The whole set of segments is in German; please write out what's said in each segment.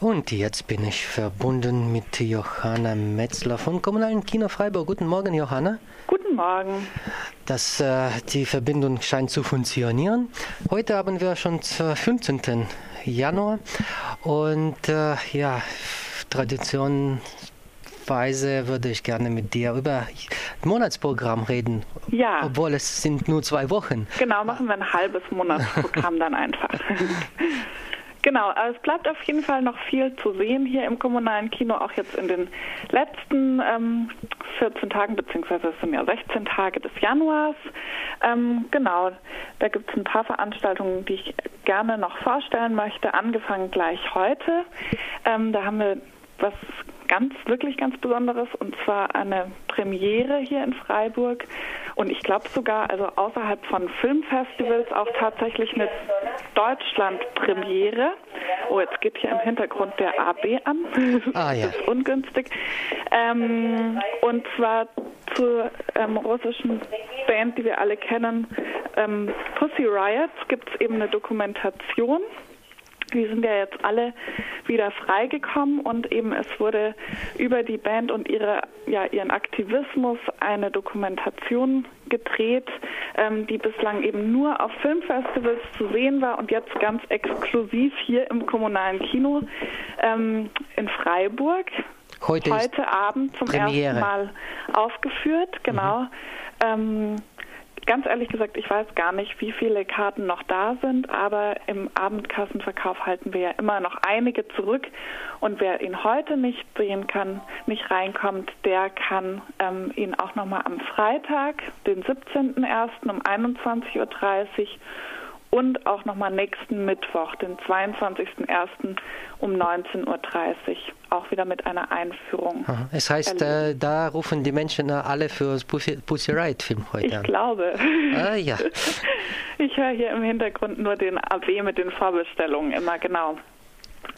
Und jetzt bin ich verbunden mit Johanna Metzler vom Kommunalen Kino Freiburg. Guten Morgen, Johanna. Guten Morgen. Das, äh, die Verbindung scheint zu funktionieren. Heute haben wir schon 15. Januar und äh, ja, traditionsweise würde ich gerne mit dir über Monatsprogramm reden. Ja. Obwohl es sind nur zwei Wochen. Genau, machen wir ein halbes Monatsprogramm dann einfach. Genau, es bleibt auf jeden Fall noch viel zu sehen hier im kommunalen Kino, auch jetzt in den letzten ähm, 14 Tagen, beziehungsweise es sind ja 16 Tage des Januars. Ähm, genau, da gibt es ein paar Veranstaltungen, die ich gerne noch vorstellen möchte, angefangen gleich heute. Ähm, da haben wir was ganz, wirklich ganz Besonderes und zwar eine Premiere hier in Freiburg und ich glaube sogar, also außerhalb von Filmfestivals auch tatsächlich eine Deutschland-Premiere. Oh, jetzt geht hier im Hintergrund der AB an. Ah, ja. Das ist ungünstig. Ähm, und zwar zur ähm, russischen Band, die wir alle kennen, ähm, Pussy Riot, gibt es eben eine Dokumentation die sind ja jetzt alle wieder freigekommen und eben es wurde über die Band und ihre, ja, ihren Aktivismus eine Dokumentation gedreht, ähm, die bislang eben nur auf Filmfestivals zu sehen war und jetzt ganz exklusiv hier im kommunalen Kino ähm, in Freiburg. Heute, Heute Abend zum Premiere. ersten Mal aufgeführt, genau. Mhm. Ähm, Ganz ehrlich gesagt, ich weiß gar nicht, wie viele Karten noch da sind, aber im Abendkassenverkauf halten wir ja immer noch einige zurück. Und wer ihn heute nicht sehen kann, nicht reinkommt, der kann ähm, ihn auch nochmal am Freitag, den 17.01. um 21.30 Uhr und auch nochmal nächsten Mittwoch, den 22.01. um 19.30 Uhr, auch wieder mit einer Einführung. Aha. Es heißt, äh, da rufen die Menschen alle für das Pussy, Riot Film heute ich an. Ich glaube. Ah, ja. Ich höre hier im Hintergrund nur den AB mit den Vorbestellungen immer, genau.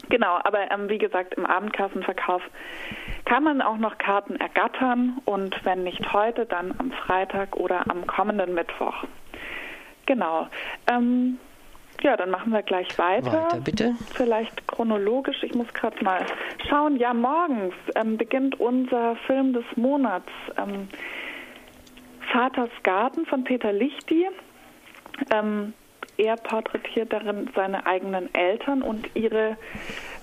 Genau, aber ähm, wie gesagt, im Abendkassenverkauf kann man auch noch Karten ergattern und wenn nicht heute, dann am Freitag oder am kommenden Mittwoch. Genau. Ähm, ja, dann machen wir gleich weiter. Weiter, bitte. Vielleicht chronologisch. Ich muss gerade mal schauen. Ja, morgens ähm, beginnt unser Film des Monats. Ähm, Vaters Garten von Peter Lichti. Ähm, er porträtiert darin seine eigenen Eltern und ihre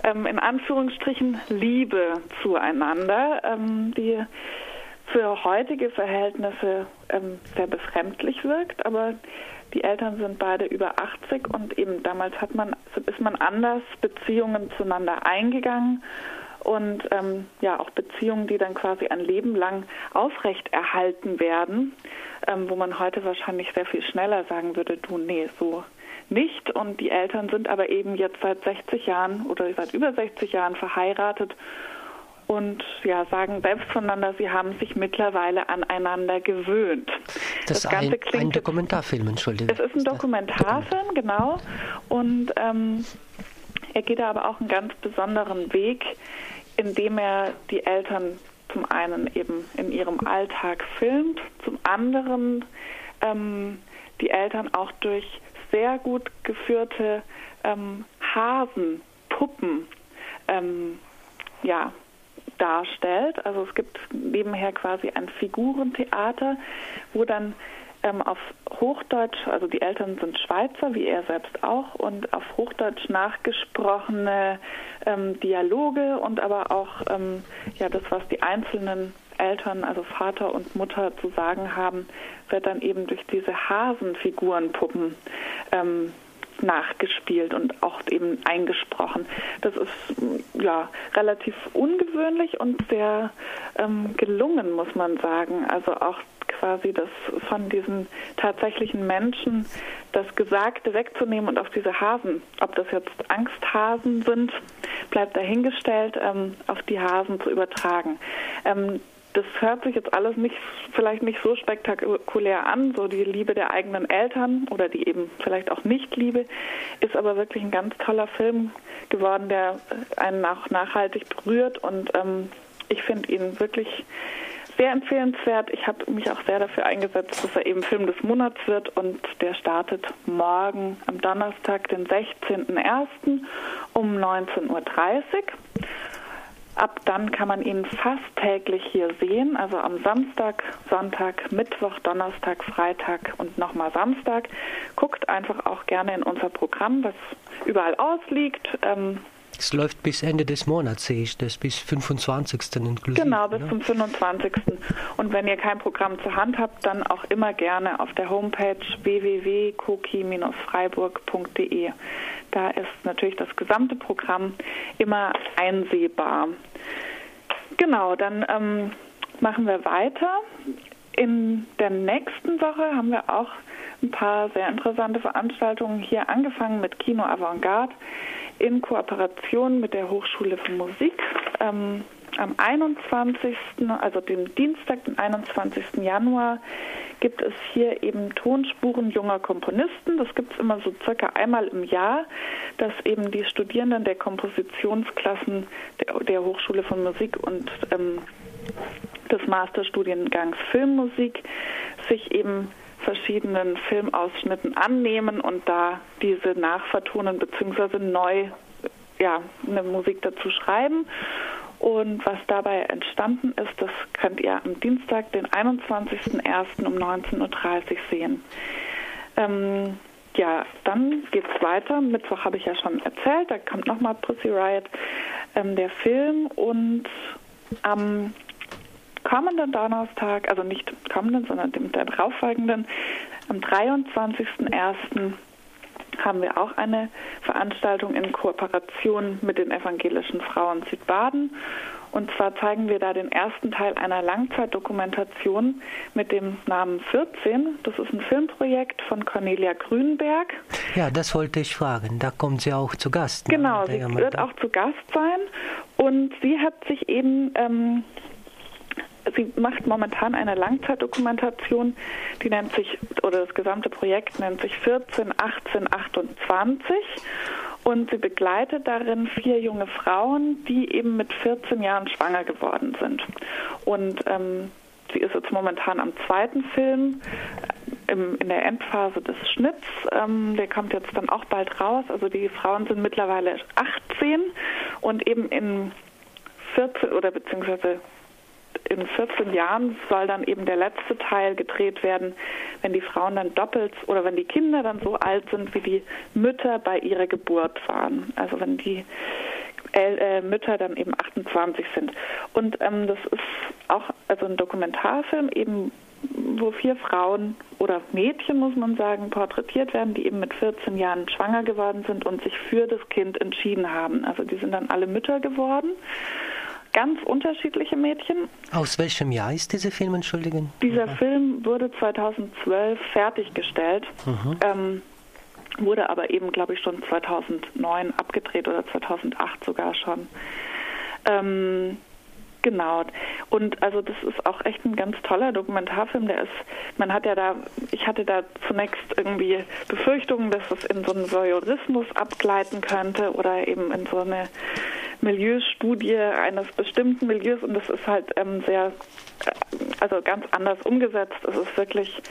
ähm, in Anführungsstrichen Liebe zueinander, ähm, die für heutige Verhältnisse ähm, sehr befremdlich wirkt, aber die Eltern sind beide über 80 und eben damals hat man, ist man anders Beziehungen zueinander eingegangen und ähm, ja auch Beziehungen, die dann quasi ein Leben lang aufrechterhalten werden, ähm, wo man heute wahrscheinlich sehr viel schneller sagen würde, du nee, so nicht. Und die Eltern sind aber eben jetzt seit 60 Jahren oder seit über 60 Jahren verheiratet und ja, sagen selbst voneinander, sie haben sich mittlerweile aneinander gewöhnt. Das, das Ganze ein, klingt ein Dokumentarfilm, Entschuldigung. Es ist ein Dokumentarfilm, genau. Und ähm, er geht aber auch einen ganz besonderen Weg, indem er die Eltern zum einen eben in ihrem Alltag filmt, zum anderen ähm, die Eltern auch durch sehr gut geführte ähm, Hasenpuppen ähm, ja, darstellt. Also es gibt nebenher quasi ein Figurentheater, wo dann ähm, auf Hochdeutsch, also die Eltern sind Schweizer, wie er selbst auch, und auf Hochdeutsch nachgesprochene ähm, Dialoge und aber auch ähm, ja das, was die einzelnen Eltern, also Vater und Mutter zu sagen haben, wird dann eben durch diese Hasenfigurenpuppen ähm, nachgespielt und auch eben eingesprochen. Das ist ja relativ ungewöhnlich und sehr ähm, gelungen, muss man sagen. Also auch quasi das von diesen tatsächlichen Menschen das Gesagte wegzunehmen und auf diese Hasen, ob das jetzt Angsthasen sind, bleibt dahingestellt, ähm, auf die Hasen zu übertragen. Ähm, das hört sich jetzt alles nicht, vielleicht nicht so spektakulär an, so die Liebe der eigenen Eltern oder die eben vielleicht auch Nicht-Liebe, ist aber wirklich ein ganz toller Film geworden, der einen auch nachhaltig berührt und ähm, ich finde ihn wirklich sehr empfehlenswert. Ich habe mich auch sehr dafür eingesetzt, dass er eben Film des Monats wird und der startet morgen am Donnerstag, den 16.01. um 19.30 Uhr. Ab dann kann man ihn fast täglich hier sehen, also am Samstag, Sonntag, Mittwoch, Donnerstag, Freitag und nochmal Samstag. Guckt einfach auch gerne in unser Programm, das überall ausliegt. Ähm, es läuft bis Ende des Monats, sehe ich das, bis 25. inklusive. Genau, bis ne? zum 25. Und wenn ihr kein Programm zur Hand habt, dann auch immer gerne auf der Homepage www.koki-freiburg.de. Da ist natürlich das gesamte Programm immer einsehbar. Genau, dann ähm, machen wir weiter. In der nächsten Woche haben wir auch ein paar sehr interessante Veranstaltungen hier angefangen mit Kino Avantgarde in Kooperation mit der Hochschule für Musik. Ähm, am 21., also dem Dienstag, den 21. Januar, gibt es hier eben Tonspuren junger Komponisten. Das gibt es immer so circa einmal im Jahr, dass eben die Studierenden der Kompositionsklassen der, der Hochschule von Musik und ähm, des Masterstudiengangs Filmmusik sich eben verschiedenen Filmausschnitten annehmen und da diese nachvertonen bzw. neu ja, eine Musik dazu schreiben. Und was dabei entstanden ist, das könnt ihr am Dienstag, den 21.01. um 19.30 Uhr sehen. Ähm, ja, dann geht es weiter. Mittwoch habe ich ja schon erzählt, da kommt nochmal Pussy Riot, ähm, der Film. Und am kommenden Donnerstag, also nicht kommenden, sondern dem darauffolgenden, am 23.01. haben wir auch eine Veranstaltung in Kooperation mit den evangelischen Frauen Südbaden. Und zwar zeigen wir da den ersten Teil einer Langzeitdokumentation mit dem Namen 14. Das ist ein Filmprojekt von Cornelia Grünberg. Ja, das wollte ich fragen. Da kommt sie auch zu Gast. Ne? Genau, sie wird auch zu Gast sein. Und sie hat sich eben ähm, sie macht momentan eine Langzeitdokumentation, die nennt sich, oder das gesamte Projekt nennt sich 14, 18, 28. Und sie begleitet darin vier junge Frauen, die eben mit 14 Jahren schwanger geworden sind. Und ähm, sie ist jetzt momentan am zweiten Film äh, im, in der Endphase des Schnitts. Ähm, der kommt jetzt dann auch bald raus. Also die Frauen sind mittlerweile 18 und eben in 14 oder beziehungsweise in 14 Jahren soll dann eben der letzte Teil gedreht werden, wenn die Frauen dann doppelt oder wenn die Kinder dann so alt sind, wie die Mütter bei ihrer Geburt waren. Also wenn die äh, Mütter dann eben 28 sind. Und ähm, das ist auch also ein Dokumentarfilm eben wo vier Frauen oder Mädchen, muss man sagen, porträtiert werden, die eben mit 14 Jahren schwanger geworden sind und sich für das Kind entschieden haben. Also die sind dann alle Mütter geworden ganz unterschiedliche Mädchen. Aus welchem Jahr ist dieser Film, entschuldigen? Dieser mhm. Film wurde 2012 fertiggestellt, mhm. ähm, wurde aber eben, glaube ich, schon 2009 abgedreht oder 2008 sogar schon. Ähm, Genau. Und also das ist auch echt ein ganz toller Dokumentarfilm. Der ist, man hat ja da, ich hatte da zunächst irgendwie Befürchtungen, dass es in so einen Voyeurismus abgleiten könnte oder eben in so eine Milieustudie eines bestimmten Milieus und das ist halt ähm, sehr, äh, also ganz anders umgesetzt. Es ist wirklich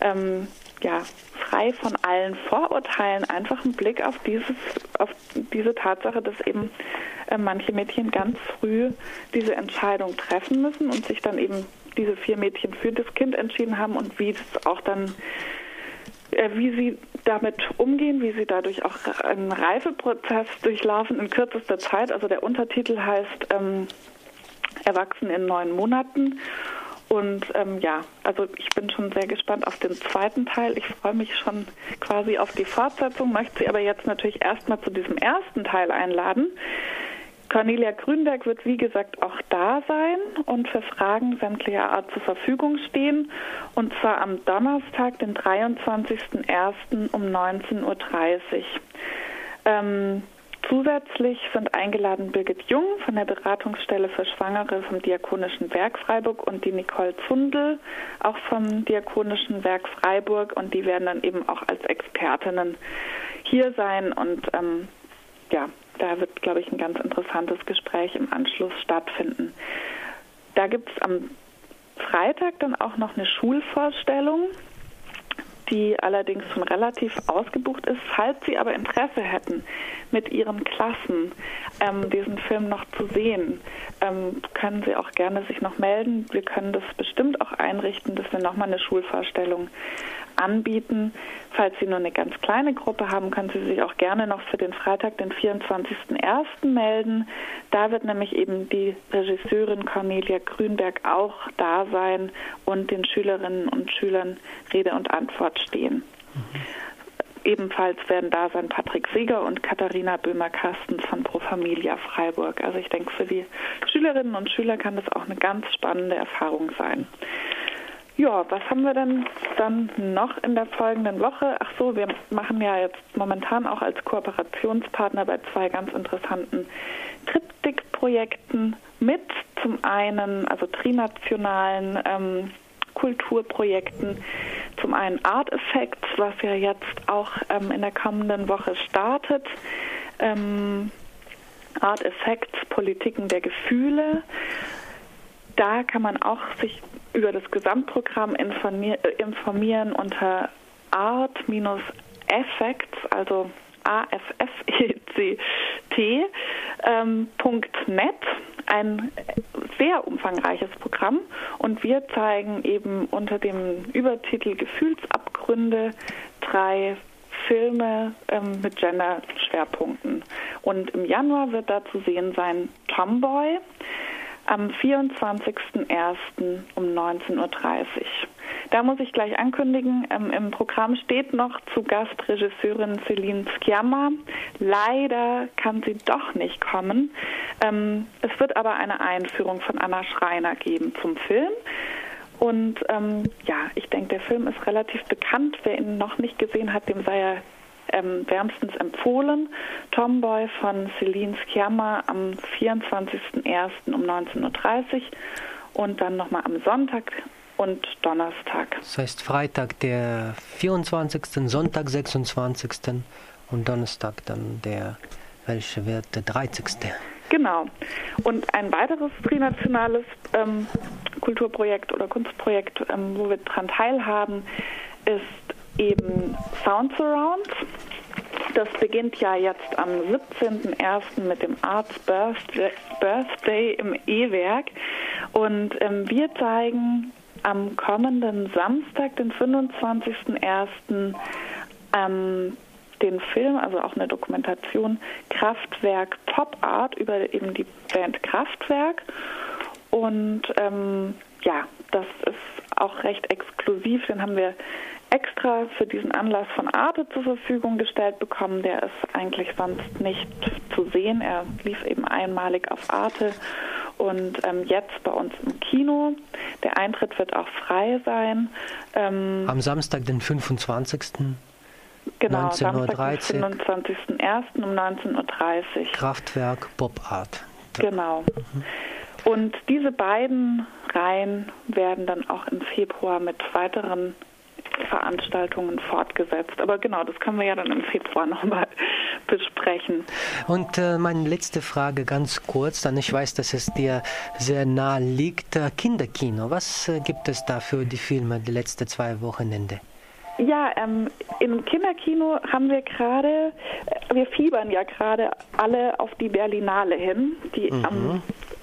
ähm, ja, frei von allen Vorurteilen, einfach ein Blick auf dieses, auf diese Tatsache, dass eben äh, manche Mädchen ganz früh diese Entscheidung treffen müssen und sich dann eben diese vier Mädchen für das Kind entschieden haben und wie es auch dann äh, wie sie damit umgehen, wie sie dadurch auch einen Reifeprozess durchlaufen in kürzester Zeit. Also der Untertitel heißt ähm, Erwachsen in neun Monaten. Und ähm, ja, also ich bin schon sehr gespannt auf den zweiten Teil. Ich freue mich schon quasi auf die Fortsetzung, möchte Sie aber jetzt natürlich erstmal zu diesem ersten Teil einladen. Cornelia Grünberg wird wie gesagt auch da sein und für Fragen sämtlicher Art zur Verfügung stehen. Und zwar am Donnerstag, den 23.01. um 19.30 Uhr. Ähm, zusätzlich sind eingeladen Birgit Jung von der Beratungsstelle für Schwangere vom Diakonischen Werk Freiburg und die Nicole Zundel auch vom Diakonischen Werk Freiburg und die werden dann eben auch als Expertinnen hier sein und ähm, ja, da wird, glaube ich, ein ganz interessantes Gespräch im Anschluss stattfinden. Da gibt es am Freitag dann auch noch eine Schulvorstellung die allerdings schon relativ ausgebucht ist. Falls Sie aber Interesse hätten, mit Ihren Klassen ähm, diesen Film noch zu sehen, ähm, können Sie auch gerne sich noch melden. Wir können das bestimmt auch einrichten, dass wir nochmal eine Schulvorstellung anbieten. Falls Sie nur eine ganz kleine Gruppe haben, können Sie sich auch gerne noch für den Freitag, den 24.01. melden. Da wird nämlich eben die Regisseurin Cornelia Grünberg auch da sein und den Schülerinnen und Schülern Rede und Antwort stehen. Mhm. Ebenfalls werden da sein Patrick Sieger und Katharina Böhmer-Kastens von Pro Familia Freiburg. Also ich denke, für die Schülerinnen und Schüler kann das auch eine ganz spannende Erfahrung sein. Ja, was haben wir denn dann noch in der folgenden Woche? Ach so, wir machen ja jetzt momentan auch als Kooperationspartner bei zwei ganz interessanten Triptych-Projekten mit. Zum einen, also trinationalen ähm, Kulturprojekten, zum einen Art Effects, was ja jetzt auch ähm, in der kommenden Woche startet. Ähm, Art Effects, Politiken der Gefühle. Da kann man auch sich über das Gesamtprogramm äh, informieren unter art-effects, also A-F-F-E-C-T, ähm, ein sehr umfangreiches Programm und wir zeigen eben unter dem Übertitel Gefühlsabgründe drei Filme ähm, mit Gender-Schwerpunkten. Und im Januar wird da zu sehen sein Tomboy, am 24.01. um 19.30 Uhr. Da muss ich gleich ankündigen, ähm, im Programm steht noch zu Gast Regisseurin Celine Schiamma. Leider kann sie doch nicht kommen. Ähm, es wird aber eine Einführung von Anna Schreiner geben zum Film. Und ähm, ja, ich denke, der Film ist relativ bekannt. Wer ihn noch nicht gesehen hat, dem sei er ähm, wärmstens empfohlen. Tomboy von Celine Schiamma am 24.01. um 19.30 Uhr und dann nochmal am Sonntag und Donnerstag. Das heißt Freitag der 24., Sonntag 26. und Donnerstag dann der, welche wird der 30. Genau. Und ein weiteres trinationales ähm, Kulturprojekt oder Kunstprojekt, ähm, wo wir daran teilhaben, ist eben Sound Surround. Das beginnt ja jetzt am 17.01. mit dem Arts Birthday im E-Werk. Und ähm, wir zeigen am kommenden Samstag, den 25.01., ähm, den Film, also auch eine Dokumentation Kraftwerk Pop Art über eben die Band Kraftwerk. Und ähm, ja, das ist auch recht exklusiv. Den haben wir extra für diesen Anlass von Arte zur Verfügung gestellt bekommen. Der ist eigentlich sonst nicht zu sehen. Er lief eben einmalig auf Arte und ähm, jetzt bei uns im Kino. Der Eintritt wird auch frei sein. Ähm, Am Samstag, den 25. Genau, 19.30 Uhr. 25.01. um 19.30 Uhr. Kraftwerk Bob Art. Genau. Mhm. Und diese beiden Reihen werden dann auch im Februar mit weiteren Veranstaltungen fortgesetzt. Aber genau, das können wir ja dann im Februar nochmal besprechen. Und äh, meine letzte Frage ganz kurz, dann ich weiß, dass es dir sehr nahe liegt. Äh, Kinderkino, was äh, gibt es da für die Filme die letzten zwei Wochenende? Ja, ähm, im Kinderkino haben wir gerade, äh, wir fiebern ja gerade alle auf die Berlinale hin, die mhm. am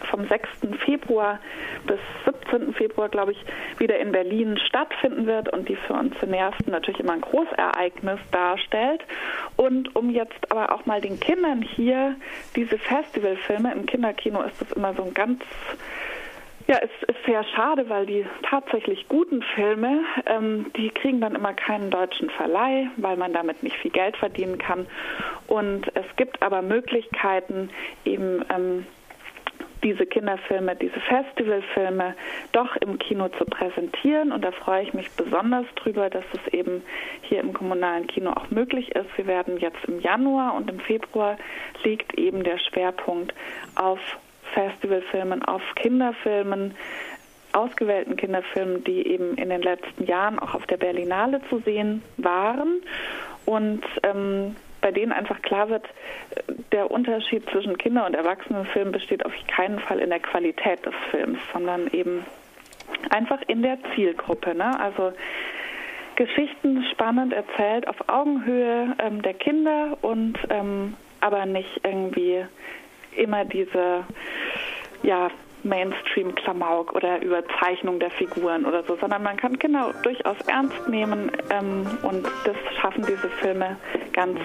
vom 6. Februar bis 17. Februar, glaube ich, wieder in Berlin stattfinden wird und die für uns Cineasten natürlich immer ein Großereignis darstellt. Und um jetzt aber auch mal den Kindern hier diese Festivalfilme, im Kinderkino ist das immer so ein ganz ja, es ist sehr schade, weil die tatsächlich guten Filme, ähm, die kriegen dann immer keinen deutschen Verleih, weil man damit nicht viel Geld verdienen kann. Und es gibt aber Möglichkeiten, eben ähm, diese Kinderfilme, diese Festivalfilme doch im Kino zu präsentieren. Und da freue ich mich besonders drüber, dass es eben hier im kommunalen Kino auch möglich ist. Wir werden jetzt im Januar und im Februar liegt eben der Schwerpunkt auf Festivalfilmen, auf Kinderfilmen, ausgewählten Kinderfilmen, die eben in den letzten Jahren auch auf der Berlinale zu sehen waren. Und ähm, bei denen einfach klar wird, der Unterschied zwischen Kinder- und Erwachsenenfilm besteht auf keinen Fall in der Qualität des Films, sondern eben einfach in der Zielgruppe. Ne? Also Geschichten spannend erzählt auf Augenhöhe ähm, der Kinder und ähm, aber nicht irgendwie immer diese ja, Mainstream-Klamauk oder Überzeichnung der Figuren oder so, sondern man kann Kinder durchaus ernst nehmen ähm, und das schaffen diese Filme ganz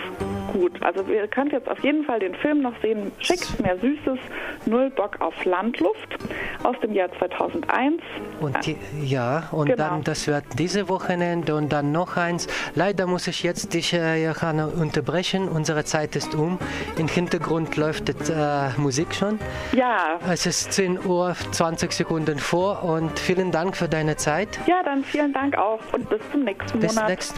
gut. Also ihr könnt jetzt auf jeden Fall den Film noch sehen, Schickt mehr Süßes, Null Bock auf Landluft aus dem Jahr 2001. Und die, ja, und genau. dann, das wird diese Wochenende und dann noch eins. Leider muss ich jetzt dich, äh, Johanna, unterbrechen. Unsere Zeit ist um. Im Hintergrund läuft äh, Musik schon. Ja. Es ist 10 Uhr, 20 Sekunden vor und vielen Dank für deine Zeit. Ja, dann vielen Dank auch und bis zum nächsten bis Monat. Nächsten